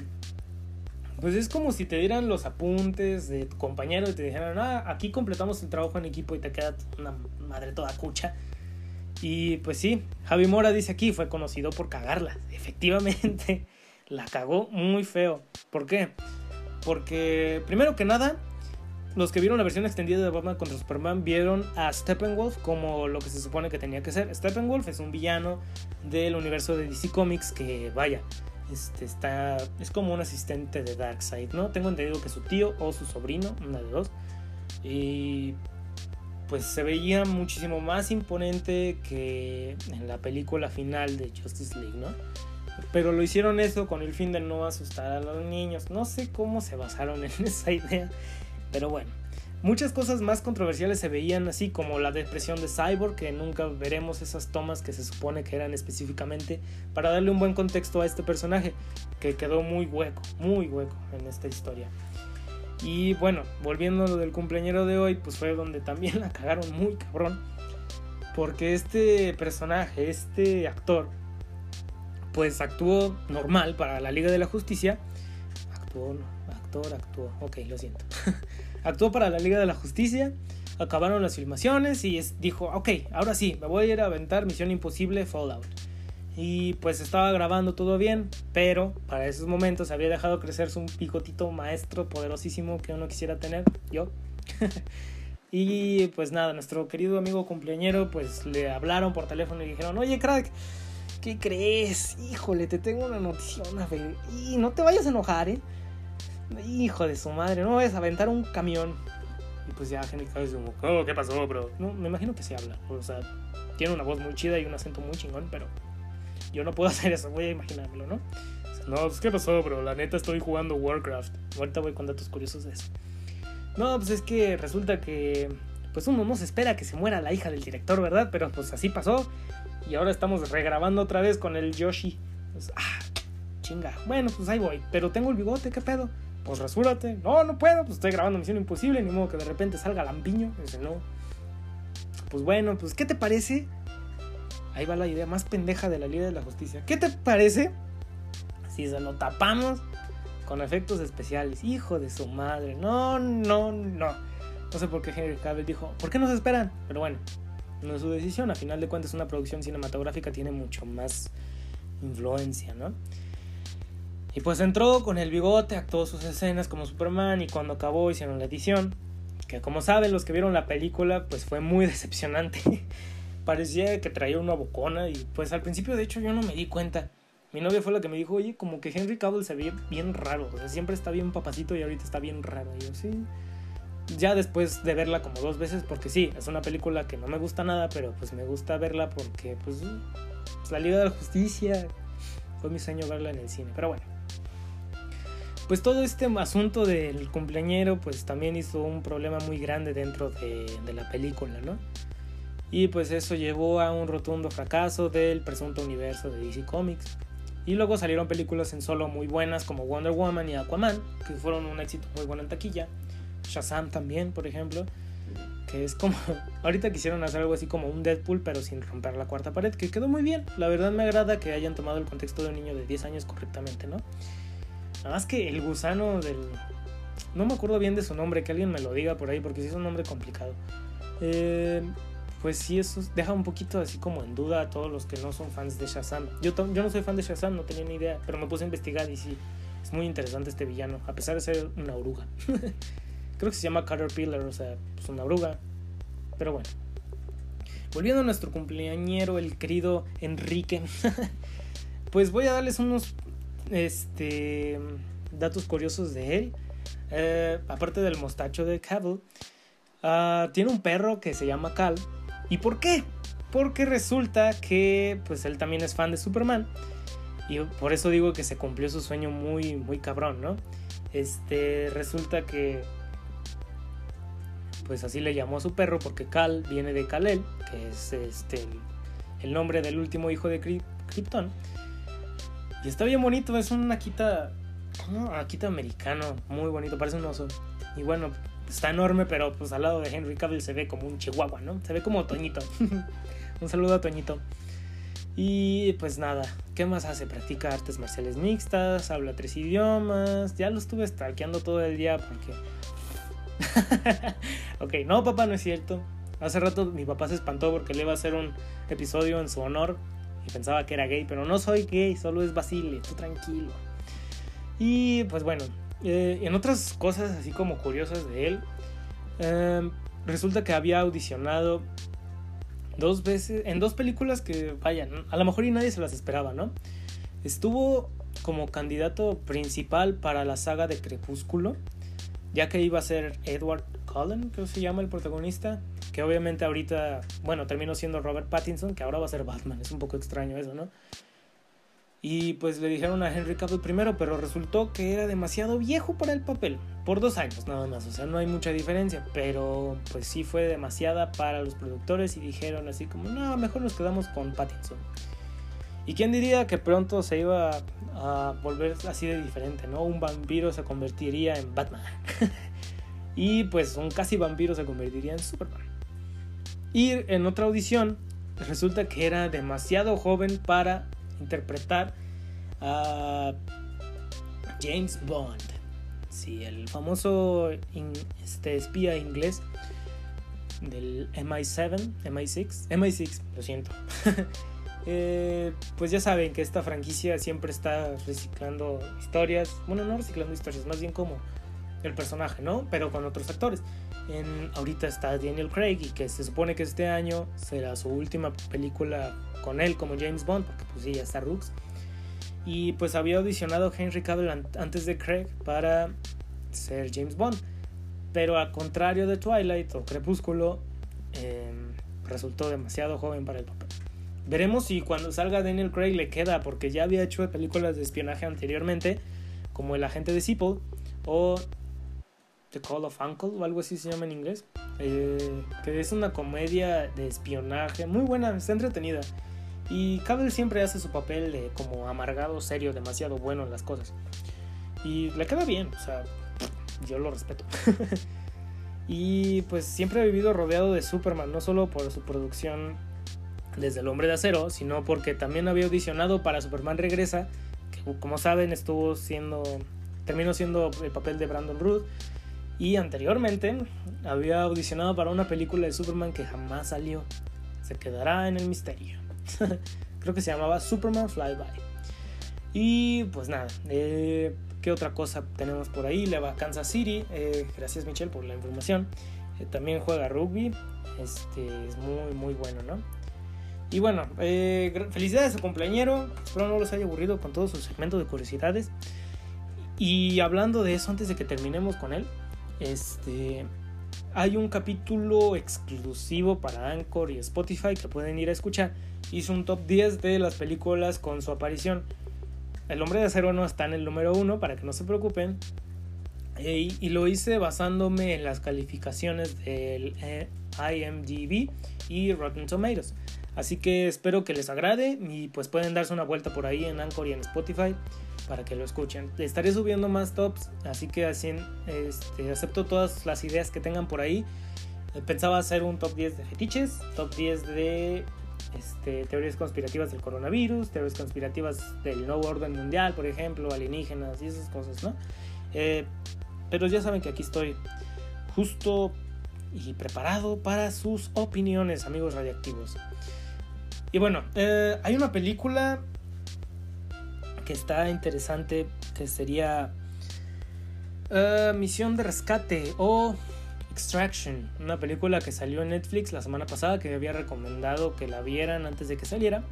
pues es como si te dieran los apuntes de tu compañero y te dijeran, ah, aquí completamos el trabajo en equipo y te queda una madre toda cucha. Y pues sí, Javi Mora dice aquí, fue conocido por cagarla. Efectivamente, la cagó muy feo. ¿Por qué? Porque, primero que nada, los que vieron la versión extendida de Batman contra Superman vieron a Steppenwolf como lo que se supone que tenía que ser. Steppenwolf es un villano del universo de DC Comics que, vaya, este, está, es como un asistente de Darkseid, ¿no? Tengo entendido que su tío o su sobrino, una de dos. Y pues se veía muchísimo más imponente que en la película final de Justice League, ¿no? Pero lo hicieron eso con el fin de no asustar a los niños. No sé cómo se basaron en esa idea, pero bueno. Muchas cosas más controversiales se veían así como la depresión de Cyborg, que nunca veremos esas tomas que se supone que eran específicamente para darle un buen contexto a este personaje, que quedó muy hueco, muy hueco en esta historia. Y bueno, volviendo a lo del cumpleañero de hoy, pues fue donde también la cagaron muy cabrón, porque este personaje, este actor, pues actuó normal para la Liga de la Justicia. Actuó, actor, actuó, ok, lo siento. actuó para la Liga de la Justicia, acabaron las filmaciones y dijo, ok, ahora sí, me voy a ir a aventar Misión Imposible Fallout. Y pues estaba grabando todo bien, pero para esos momentos había dejado crecerse un picotito maestro poderosísimo que uno quisiera tener, yo. y pues nada, nuestro querido amigo cumpleañero pues le hablaron por teléfono y dijeron, oye crack, ¿qué crees? Híjole, te tengo una noticia, Y no te vayas a enojar, ¿eh? Hijo de su madre, no vayas a aventar un camión. Y pues ya Henry Cavill como, oh, ¿qué pasó, bro? No, me imagino que se habla. O sea, tiene una voz muy chida y un acento muy chingón, pero yo no puedo hacer eso, voy a imaginármelo, ¿no? no, pues ¿qué pasó, bro? La neta estoy jugando Warcraft. Ahorita voy con datos curiosos de eso. No, pues es que resulta que pues uno no se espera que se muera la hija del director, ¿verdad? Pero pues así pasó. Y ahora estamos regrabando otra vez con el Yoshi. Pues, ah, chinga. Bueno, pues ahí voy. Pero tengo el bigote, ¿qué pedo? pues rasúrate. No, no puedo, pues estoy grabando Misión Imposible, ni modo que de repente salga lampiño. Dice, no. Pues bueno, pues ¿qué te parece? Ahí va la idea más pendeja de la Liga de la Justicia. ¿Qué te parece si se lo tapamos con efectos especiales? Hijo de su madre. No, no, no. No sé por qué Henry Cavill dijo, ¿por qué no se esperan? Pero bueno, no es su decisión. A final de cuentas, una producción cinematográfica tiene mucho más influencia, ¿no? Y pues entró con el bigote, actuó sus escenas como Superman y cuando acabó hicieron la edición. Que como saben los que vieron la película, pues fue muy decepcionante. Parecía que traía una bocona y pues al principio de hecho yo no me di cuenta. Mi novia fue la que me dijo, oye, como que Henry Cavill se ve bien raro. O sea, siempre está bien papacito y ahorita está bien raro. Y yo, sí. Ya después de verla como dos veces, porque sí, es una película que no me gusta nada, pero pues me gusta verla porque pues, pues la Liga de la Justicia. Fue mi sueño verla en el cine. Pero bueno pues todo este asunto del cumpleañero pues también hizo un problema muy grande dentro de, la película, ¿no? Y pues eso llevó a un rotundo fracaso del presunto universo de DC Comics. Y luego salieron películas en solo muy buenas como Wonder Woman y Aquaman, que fueron un éxito muy bueno en taquilla. Shazam también, por ejemplo, que es como... Ahorita quisieron hacer algo así como un Deadpool, pero sin romper la cuarta pared, que quedó muy bien. La verdad me agrada que hayan tomado el contexto de un niño de 10 años correctamente, ¿no? Nada más que el gusano del. No me acuerdo bien de su nombre, que alguien me lo diga por ahí, porque sí es un nombre complicado. Eh, pues sí, eso deja un poquito así como en duda a todos los que no son fans de Shazam. Yo, yo no soy fan de Shazam, no tenía ni idea, pero me puse a investigar y sí, Es muy interesante este villano, a pesar de ser una oruga. Creo que se llama Caterpillar, o sea, pues una oruga. Pero bueno. Volviendo a nuestro cumpleañero, el querido Enrique. pues voy a darles unos este, datos curiosos de él. Eh, aparte del mostacho de Cavill, uh, tiene un perro que se llama Cal. ¿Y por qué? Porque resulta que pues él también es fan de Superman. Y por eso digo que se cumplió su sueño muy, muy cabrón, ¿no? Este, resulta que pues así le llamó a su perro porque Cal viene de Kal-El, que es este el nombre del último hijo de Krypton. Y está bien bonito, es un Akita, ¿cómo? Akita americano, muy bonito, parece un oso. Y bueno, está enorme, pero pues al lado de Henry Cavill se ve como un chihuahua, ¿no? Se ve como Toñito. un saludo a Toñito. Y pues nada, ¿qué más hace? Practica artes marciales mixtas, habla tres idiomas. Ya lo estuve stalkeando todo el día porque ok, no, papá, no es cierto. Hace rato mi papá se espantó porque le iba a hacer un episodio en su honor y pensaba que era gay, pero no soy gay, solo es Basile, tú tranquilo. Y pues bueno, eh, en otras cosas así como curiosas de él, em, resulta que había audicionado dos veces, en dos películas que, vayan, a lo mejor y nadie se las esperaba, ¿no? Estuvo como candidato principal para la saga de Crepúsculo ya que iba a ser Edward Cullen, que se llama el protagonista, que obviamente ahorita, bueno, terminó siendo Robert Pattinson, que ahora va a ser Batman, es un poco extraño eso, ¿no? Y pues le dijeron a Henry Cavill primero, pero resultó que era demasiado viejo para el papel, por dos años nada más, o sea, no hay mucha diferencia, pero pues sí fue demasiada para los productores y dijeron así como, no, mejor nos quedamos con Pattinson. ¿Y quién diría que pronto se iba a volver así de diferente, ¿no? Un vampiro se convertiría en Batman. y pues un casi vampiro se convertiría en Superman. Y en otra audición resulta que era demasiado joven para interpretar a James Bond. Sí, el famoso este, espía inglés del MI7, MI6, MI6, lo siento. Eh, pues ya saben que esta franquicia siempre está reciclando historias, bueno, no reciclando historias, más bien como el personaje, ¿no? Pero con otros actores. Ahorita está Daniel Craig y que se supone que este año será su última película con él como James Bond, porque pues sí, ya está Rooks. Y pues había audicionado Henry Cavill antes de Craig para ser James Bond. Pero al contrario de Twilight o Crepúsculo, em, resultó demasiado joven para el papel. Veremos si cuando salga Daniel Craig le queda, porque ya había hecho películas de espionaje anteriormente, como El agente de Seaple o The Call of Uncle o algo así se llama en inglés, eh, que es una comedia de espionaje muy buena, está entretenida. Y Cable siempre hace su papel de como amargado, serio, demasiado bueno en las cosas. Y le queda bien, o sea, yo lo respeto. y pues siempre ha vivido rodeado de Superman, no solo por su producción desde El Hombre de Acero, sino porque también había audicionado para Superman Regresa, que como saben estuvo siendo, terminó siendo el papel de Brandon Root, y anteriormente había audicionado para una película de Superman que jamás salió, se quedará en el misterio. Creo que se llamaba Superman Flyby. Y pues nada, eh, ¿qué otra cosa tenemos por ahí? Le va a Kansas City, eh, gracias Michelle por la información. Eh, también juega rugby, este, es muy muy bueno, ¿no? Y bueno, eh, felicidades a cumpleañero. Espero no los haya aburrido con todo su segmento de curiosidades. Y hablando de eso, antes de que terminemos con él, este, hay un capítulo exclusivo para Anchor y Spotify que pueden ir a escuchar. Hizo un top 10 de las películas con su aparición. El hombre de acero no está en el número 1 para que no se preocupen. Y lo hice basándome en las calificaciones del eh, IMDb y Rotten Tomatoes. Así que espero que les agrade y pues pueden darse una vuelta por ahí en Anchor y en Spotify para que lo escuchen. Estaré subiendo más tops, así que así este, acepto todas las ideas que tengan por ahí. Eh, pensaba hacer un top 10 de fetiches, top 10 de este, teorías conspirativas del coronavirus, teorías conspirativas del nuevo orden mundial, por ejemplo, alienígenas y esas cosas, ¿no? Eh, pero ya saben que aquí estoy justo y preparado para sus opiniones, amigos radiactivos. Y bueno, eh, hay una película que está interesante, que sería uh, Misión de Rescate o Extraction, una película que salió en Netflix la semana pasada, que había recomendado que la vieran antes de que saliera,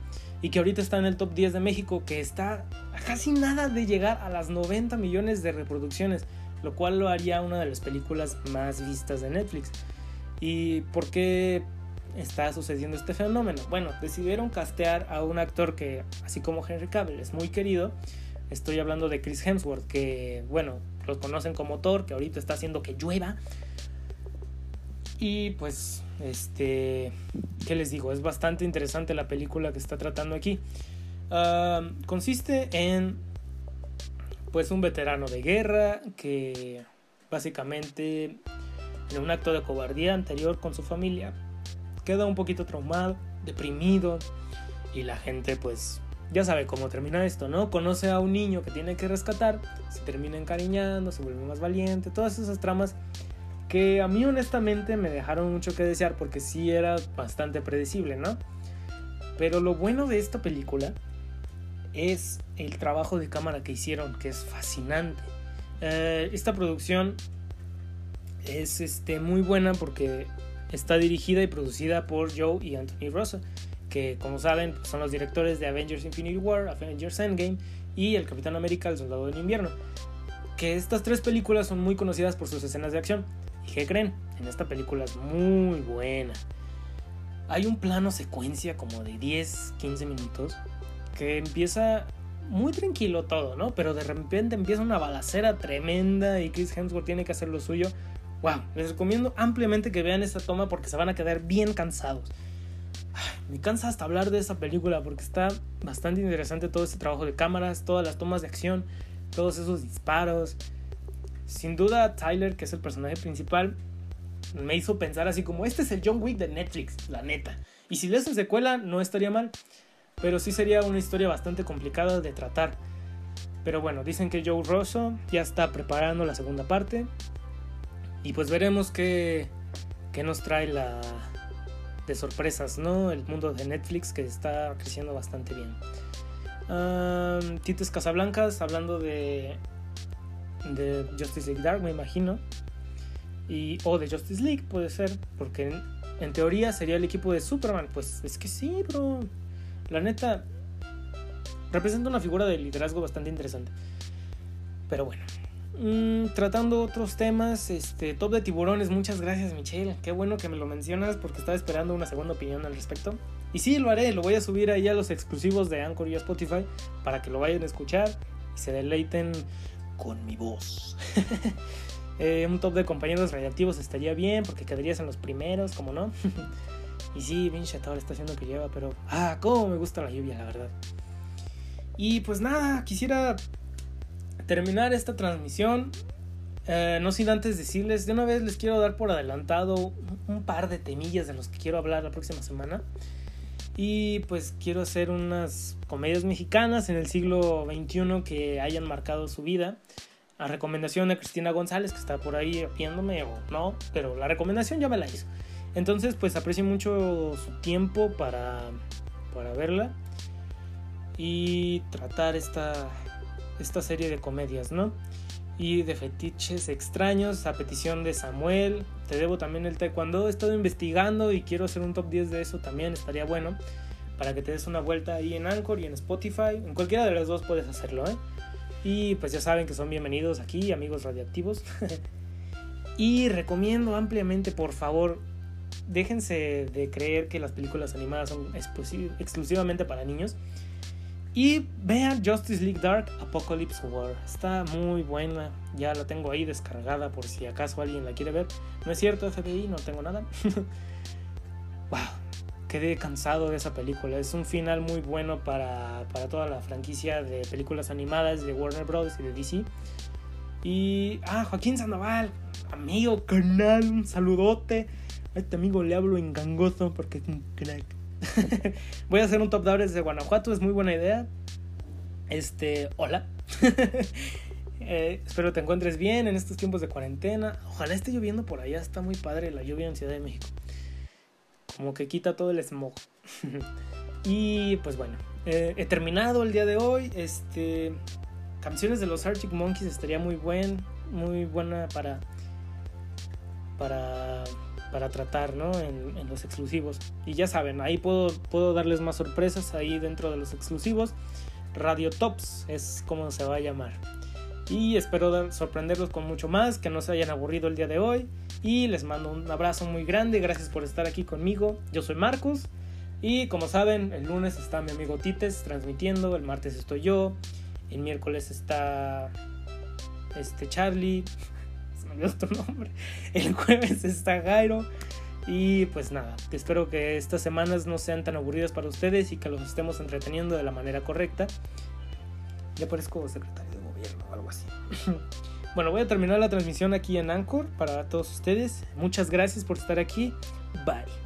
y que ahorita está en el top 10 de México, que está a casi nada de llegar a las 90 millones de reproducciones, lo cual lo haría una de las películas más vistas de Netflix. ¿Y por qué está sucediendo este fenómeno? Bueno, decidieron castear a un actor que, así como Henry Cavill, es muy querido. Estoy hablando de Chris Hemsworth, que, bueno, los conocen como Thor, que ahorita está haciendo que llueva. Y pues, este, ¿qué les digo? Es bastante interesante la película que está tratando aquí. Consiste en, pues, un veterano de guerra que básicamente en un acto de cobardía anterior con su familia, queda un poquito traumado, deprimido y la gente pues ya sabe cómo termina esto, ¿no? Conoce a un niño que tiene que rescatar, se termina encariñando, se vuelve más valiente, todas esas tramas que a mí honestamente me dejaron mucho que desear porque sí era bastante predecible, ¿no? Pero lo bueno de esta película es el trabajo de cámara que hicieron, que es fascinante. Eh, esta producción es este, muy buena porque está dirigida y producida por Joe y Anthony Rosa, que como saben son los directores de Avengers Infinity War, Avengers Endgame y El Capitán América, El Soldado del Invierno. Que estas tres películas son muy conocidas por sus escenas de acción. ¿Y qué creen? En esta película es muy buena. Hay un plano secuencia como de 10, 15 minutos que empieza muy tranquilo todo, ¿no? Pero de repente empieza una balacera tremenda y Chris Hemsworth tiene que hacer lo suyo Wow, les recomiendo ampliamente que vean esta toma porque se van a quedar bien cansados. me cansa hasta hablar de esa película porque está bastante interesante todo ese trabajo de cámaras, todas las tomas de acción, todos esos disparos. Sin duda, Tyler, que es el personaje principal, me hizo pensar así como, este es el John Wick de Netflix, la neta. Y si le hacen secuela, no estaría mal. Pero sí sería una historia bastante complicada de tratar. Pero bueno, dicen que Joe Rosso ya está preparando la segunda parte. Y pues veremos qué, qué nos trae la de sorpresas, ¿no? El mundo de Netflix que está creciendo bastante bien. Um, Tites Casablancas, hablando de, de Justice League Dark, me imagino. Y, o de Justice League, puede ser, porque en, en teoría sería el equipo de Superman. Pues es que sí, bro. La neta, representa una figura de liderazgo bastante interesante. Pero bueno, Mm, tratando otros temas, este, Top de Tiburones, muchas gracias Michelle, qué bueno que me lo mencionas porque estaba esperando una segunda opinión al respecto. Y sí, lo haré, lo voy a subir ahí a los exclusivos de Anchor y Spotify para que lo vayan a escuchar y se deleiten con mi voz. Eh, un top de compañeros radiactivos estaría bien porque quedarías en los primeros, como no. y sí, pinche todo está haciendo que lleva, pero ah, cómo me gusta la lluvia, la verdad. Y pues nada, quisiera terminar esta transmisión, eh, no sin antes decirles, de una vez les quiero dar por adelantado un par de temillas de los que quiero hablar la próxima semana. Y pues quiero hacer unas comedias mexicanas en el siglo XXI que hayan marcado su vida. A recomendación de Cristina González, que está por ahí viéndome o no, pero la recomendación ya me la hizo. Entonces, pues aprecio mucho su tiempo para, para verla y tratar esta, esta serie de comedias, ¿no? Y de fetiches extraños, a petición de Samuel. Te debo también el taekwondo. He estado investigando y quiero hacer un top 10 de eso también. Estaría bueno. Para que te des una vuelta ahí en Anchor y en Spotify. En cualquiera de las dos puedes hacerlo, ¿eh? Y pues ya saben que son bienvenidos aquí, amigos radioactivos. y recomiendo ampliamente, por favor, déjense de creer que las películas animadas son exclusivamente para niños. Y vean Justice League Dark Apocalypse War. Está muy buena. Ya la tengo ahí descargada por si acaso alguien la quiere ver. No es cierto, FBI, no tengo nada. wow, quedé cansado de esa película. Es un final muy bueno para, para toda la franquicia de películas animadas de Warner Bros. y de DC. Y, ah, Joaquín Sandoval, amigo, canal, un saludote. A este amigo le hablo en gangoso porque es un crack. Voy a hacer un top de desde Guanajuato, es muy buena idea. Este, hola. Eh, espero te encuentres bien en estos tiempos de cuarentena. Ojalá esté lloviendo por allá, está muy padre la lluvia en Ciudad de México. Como que quita todo el smog. y pues bueno, eh, he terminado el día de hoy. Este, canciones de los Arctic Monkeys estaría muy buen, muy buena para para, para tratar ¿no? en, los exclusivos. Y ya saben, ahí puedo, puedo darles más sorpresas ahí dentro de los exclusivos. Radio Tops es como se va a llamar. Y espero sorprenderlos con mucho más, que no se hayan aburrido el día de hoy. Y les mando un abrazo muy grande, gracias por estar aquí conmigo. Yo soy Marcos. Y como saben, el lunes está mi amigo Tites transmitiendo, el martes estoy yo, el miércoles está este Charlie, olvidó nombre, el jueves está Gairo. Y pues nada, espero que estas semanas no sean tan aburridas para ustedes y que los estemos entreteniendo de la manera correcta. Ya parezco secretario de gobierno o algo así. bueno, voy a terminar la transmisión aquí en Anchor para todos ustedes. Muchas gracias por estar aquí. Bye.